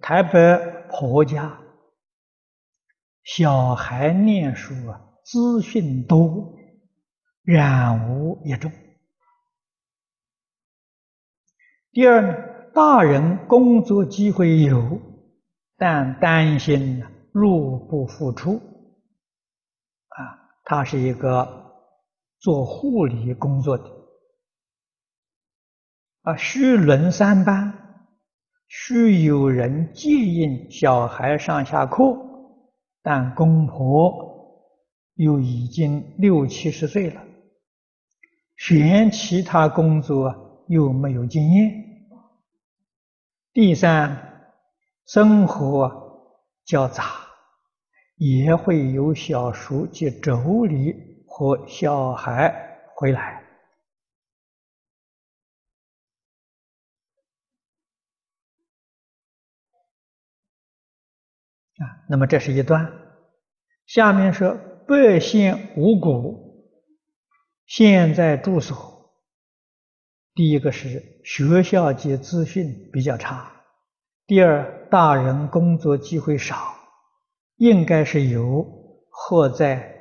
台北婆家小孩念书啊，资讯多，染污也重。第二呢，大人工作机会有，但担心入不敷出。啊，他是一个做护理工作的，啊，需轮三班。需有人接应小孩上下课，但公婆又已经六七十岁了，选其他工作又没有经验。第三，生活较杂，也会有小叔及妯娌和小孩回来。啊，那么这是一段。下面说百姓五谷，现在住所。第一个是学校及资讯比较差，第二大人工作机会少，应该是有或在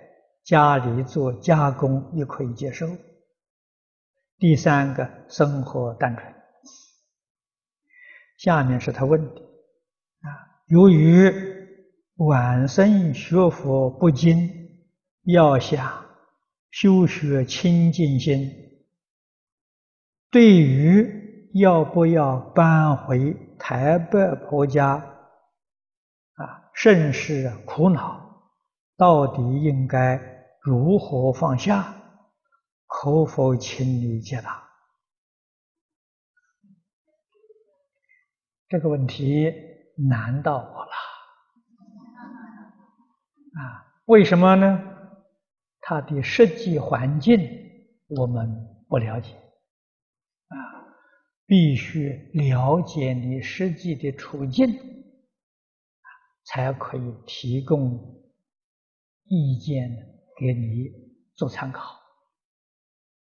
家里做加工也可以接受。第三个生活单纯。下面是他问的啊，由于。晚生学佛不精，要想修学清净心，对于要不要搬回台北婆家，啊，甚是苦恼。到底应该如何放下？可否请你解答？这个问题难到我了。啊，为什么呢？他的实际环境我们不了解，啊，必须了解你实际的处境，才可以提供意见给你做参考，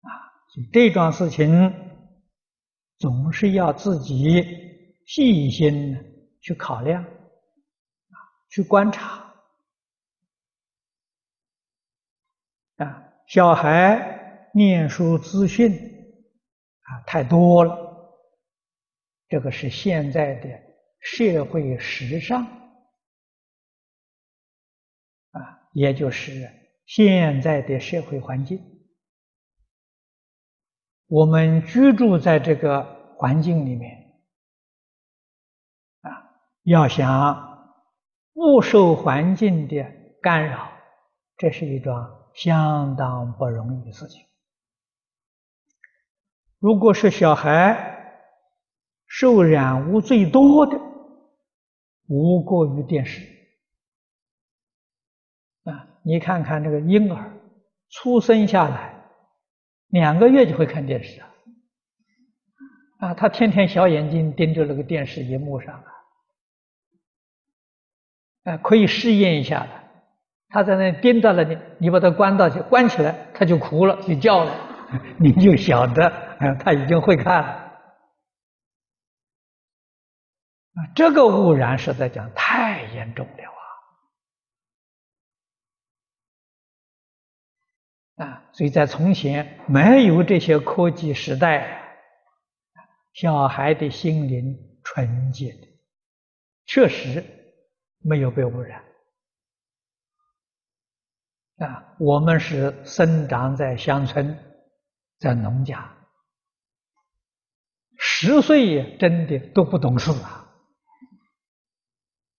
啊，所以这桩事情总是要自己细心的去考量，啊，去观察。啊，小孩念书资讯啊太多了，这个是现在的社会时尚啊，也就是现在的社会环境。我们居住在这个环境里面啊，要想不受环境的干扰，这是一桩。相当不容易的事情。如果是小孩受染污最多的，无过于电视啊！你看看这个婴儿出生下来两个月就会看电视啊！啊，他天天小眼睛盯着那个电视荧幕上啊！啊，可以试验一下的。他在那盯着了你，你把他关到去，关起来，他就哭了，就叫了，你就晓得，啊，他已经会看了。啊，这个污染实在讲太严重了啊！啊，所以在从前没有这些科技时代，小孩的心灵纯洁的，确实没有被污染。啊，我们是生长在乡村，在农家，十岁也真的都不懂事啊！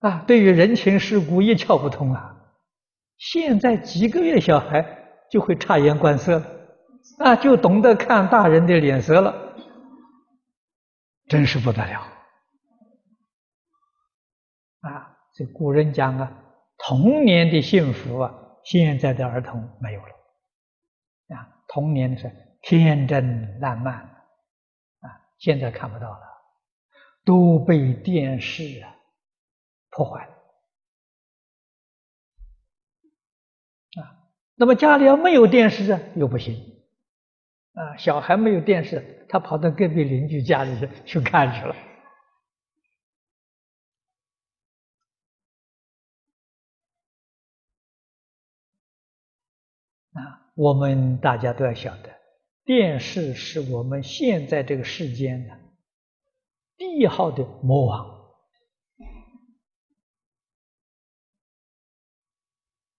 啊，对于人情世故一窍不通啊！现在几个月小孩就会察言观色了，啊，就懂得看大人的脸色了，真是不得了！啊，这古人讲啊，童年的幸福啊。现在的儿童没有了，啊，童年是天真烂漫，啊，现在看不到了，都被电视啊破坏了，啊，那么家里要没有电视啊，又不行，啊，小孩没有电视，他跑到隔壁邻居家里去去看去了，我们大家都要晓得，电视是我们现在这个世间的第一号的魔王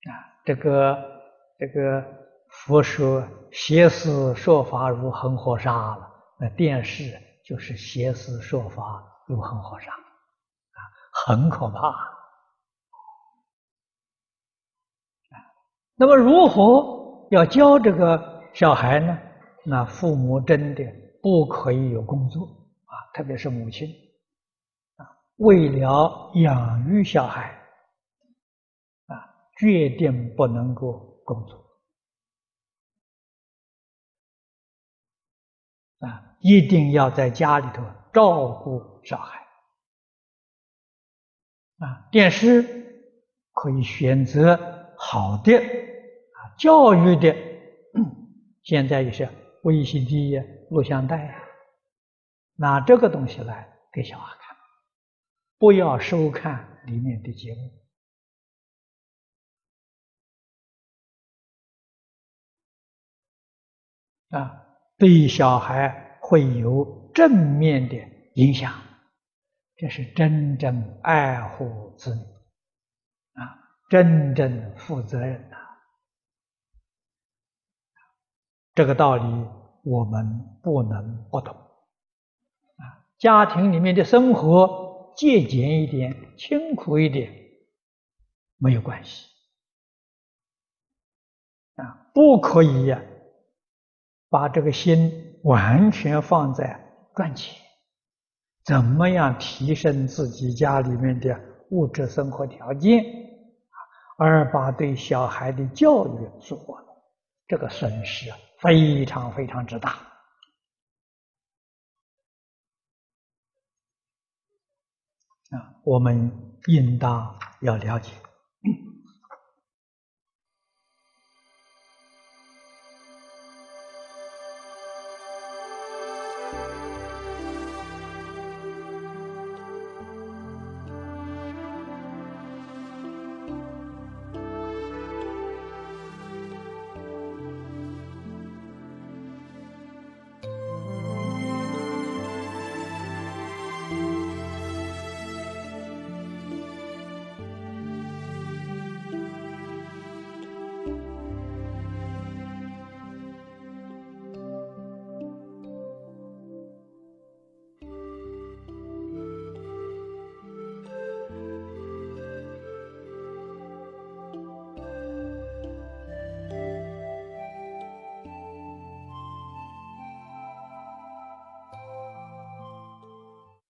啊！这个这个佛说邪思说法如恒河沙了，那电视就是邪思说法如恒河沙啊，很可怕。那么如何要教这个小孩呢？那父母真的不可以有工作啊，特别是母亲啊，为了养育小孩啊，决定不能够工作啊，一定要在家里头照顾小孩啊。电视可以选择好的。教育的，现在也是 VCD 呀、录像带呀，拿这个东西来给小孩看，不要收看里面的节目。啊，对小孩会有正面的影响，这是真正爱护子女。啊，真正负责任。这个道理我们不能不懂啊！家庭里面的生活节俭一点、清苦一点没有关系啊，不可以呀，把这个心完全放在赚钱，怎么样提升自己家里面的物质生活条件啊，而把对小孩的教育做了，这个损失啊！非常非常之大啊！我们应当要了解。